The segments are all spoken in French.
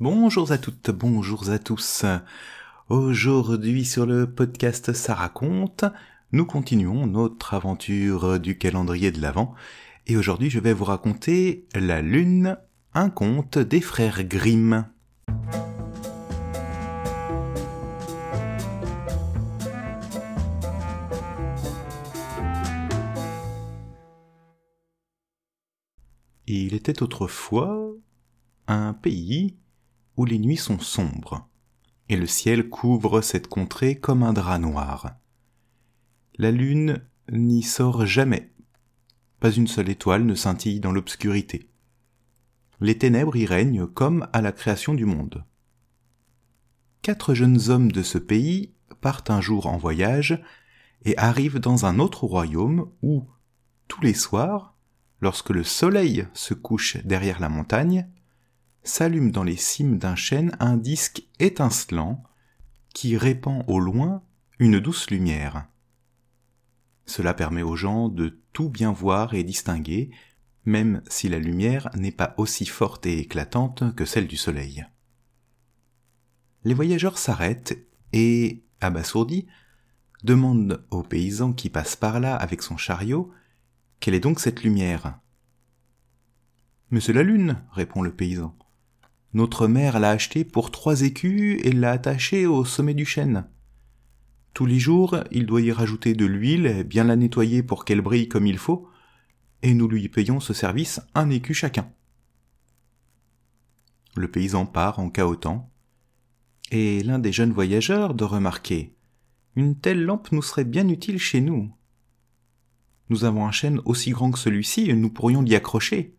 Bonjour à toutes, bonjour à tous. Aujourd'hui sur le podcast Ça raconte, nous continuons notre aventure du calendrier de l'Avent et aujourd'hui je vais vous raconter La Lune, un conte des frères Grimm. Il était autrefois un pays où les nuits sont sombres, et le ciel couvre cette contrée comme un drap noir. La lune n'y sort jamais. Pas une seule étoile ne scintille dans l'obscurité. Les ténèbres y règnent comme à la création du monde. Quatre jeunes hommes de ce pays partent un jour en voyage et arrivent dans un autre royaume où, tous les soirs, lorsque le soleil se couche derrière la montagne, s'allume dans les cimes d'un chêne un disque étincelant qui répand au loin une douce lumière. Cela permet aux gens de tout bien voir et distinguer, même si la lumière n'est pas aussi forte et éclatante que celle du soleil. Les voyageurs s'arrêtent et, abasourdis, demandent au paysan qui passe par là avec son chariot quelle est donc cette lumière? Mais c'est la lune, répond le paysan. Notre mère l'a achetée pour trois écus et l'a attachée au sommet du chêne. Tous les jours, il doit y rajouter de l'huile, bien la nettoyer pour qu'elle brille comme il faut, et nous lui payons ce service un écu chacun. Le paysan part en cahotant, et l'un des jeunes voyageurs de remarquer Une telle lampe nous serait bien utile chez nous. Nous avons un chêne aussi grand que celui-ci et nous pourrions l'y accrocher.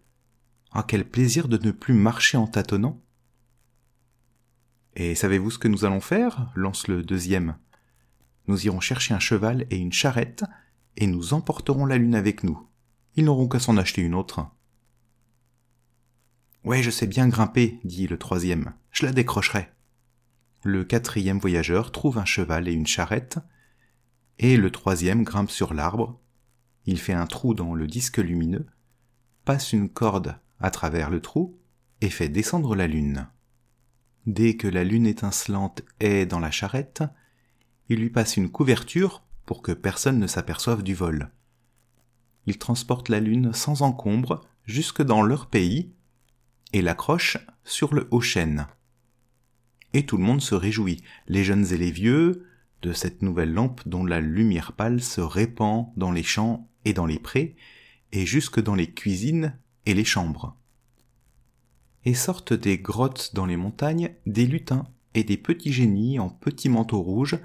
Ah, quel plaisir de ne plus marcher en tâtonnant. Et savez-vous ce que nous allons faire? Lance le deuxième. Nous irons chercher un cheval et une charrette, et nous emporterons la lune avec nous. Ils n'auront qu'à s'en acheter une autre. Ouais, je sais bien grimper, dit le troisième. Je la décrocherai. Le quatrième voyageur trouve un cheval et une charrette, et le troisième grimpe sur l'arbre. Il fait un trou dans le disque lumineux, passe une corde à travers le trou et fait descendre la lune. Dès que la lune étincelante est dans la charrette, il lui passe une couverture pour que personne ne s'aperçoive du vol. Il transporte la lune sans encombre jusque dans leur pays et l'accroche sur le haut chêne. Et tout le monde se réjouit, les jeunes et les vieux, de cette nouvelle lampe dont la lumière pâle se répand dans les champs et dans les prés, et jusque dans les cuisines et les chambres. Et sortent des grottes dans les montagnes des lutins et des petits génies en petits manteaux rouges,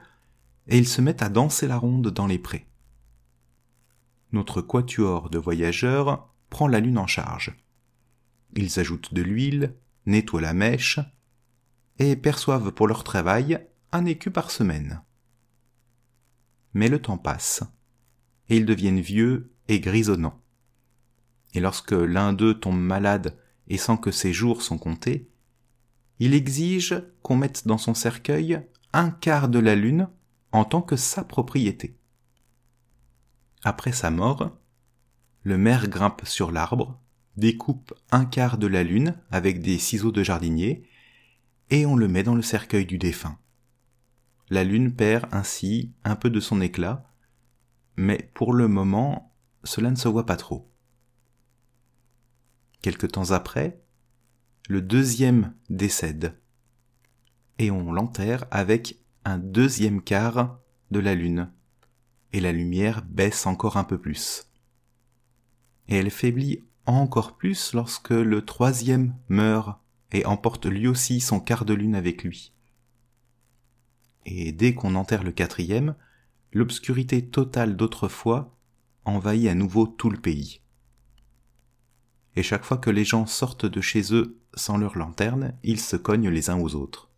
et ils se mettent à danser la ronde dans les prés. Notre quatuor de voyageurs prend la lune en charge. Ils ajoutent de l'huile, nettoient la mèche, et perçoivent pour leur travail un écu par semaine. Mais le temps passe, et ils deviennent vieux et grisonnants et lorsque l'un d'eux tombe malade et sent que ses jours sont comptés, il exige qu'on mette dans son cercueil un quart de la lune en tant que sa propriété. Après sa mort, le maire grimpe sur l'arbre, découpe un quart de la lune avec des ciseaux de jardinier, et on le met dans le cercueil du défunt. La lune perd ainsi un peu de son éclat, mais pour le moment, cela ne se voit pas trop. Quelque temps après, le deuxième décède, et on l'enterre avec un deuxième quart de la lune, et la lumière baisse encore un peu plus. Et elle faiblit encore plus lorsque le troisième meurt et emporte lui aussi son quart de lune avec lui. Et dès qu'on enterre le quatrième, l'obscurité totale d'autrefois envahit à nouveau tout le pays et chaque fois que les gens sortent de chez eux sans leur lanterne, ils se cognent les uns aux autres.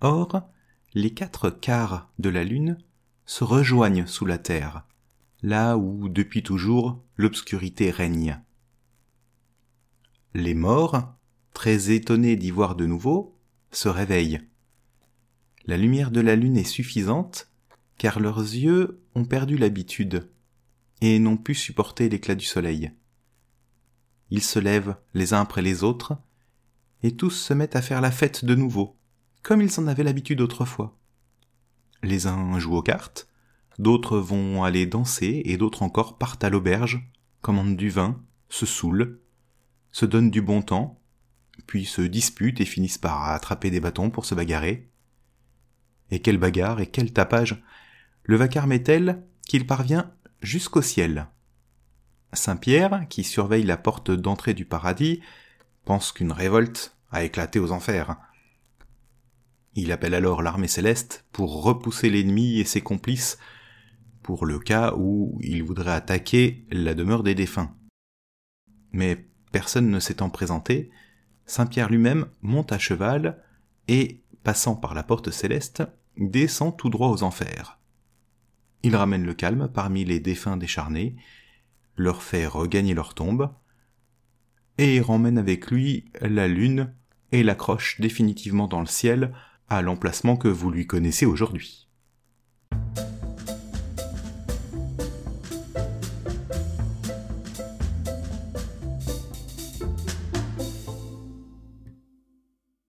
Or, les quatre quarts de la lune se rejoignent sous la terre, là où depuis toujours l'obscurité règne. Les morts, très étonnés d'y voir de nouveau, se réveillent. La lumière de la lune est suffisante, car leurs yeux ont perdu l'habitude, et n'ont pu supporter l'éclat du soleil ils se lèvent les uns après les autres, et tous se mettent à faire la fête de nouveau, comme ils en avaient l'habitude autrefois. Les uns jouent aux cartes, d'autres vont aller danser, et d'autres encore partent à l'auberge, commandent du vin, se saoulent, se donnent du bon temps, puis se disputent et finissent par attraper des bâtons pour se bagarrer. Et quelle bagarre et quel tapage Le vacarme est tel qu'il parvient jusqu'au ciel. Saint Pierre, qui surveille la porte d'entrée du paradis, pense qu'une révolte a éclaté aux enfers. Il appelle alors l'armée céleste pour repousser l'ennemi et ses complices pour le cas où il voudrait attaquer la demeure des défunts. Mais personne ne s'étant présenté, Saint Pierre lui-même monte à cheval et, passant par la porte céleste, descend tout droit aux enfers. Il ramène le calme parmi les défunts décharnés, leur fait regagner leur tombe, et ramène avec lui la lune et l'accroche définitivement dans le ciel à l'emplacement que vous lui connaissez aujourd'hui.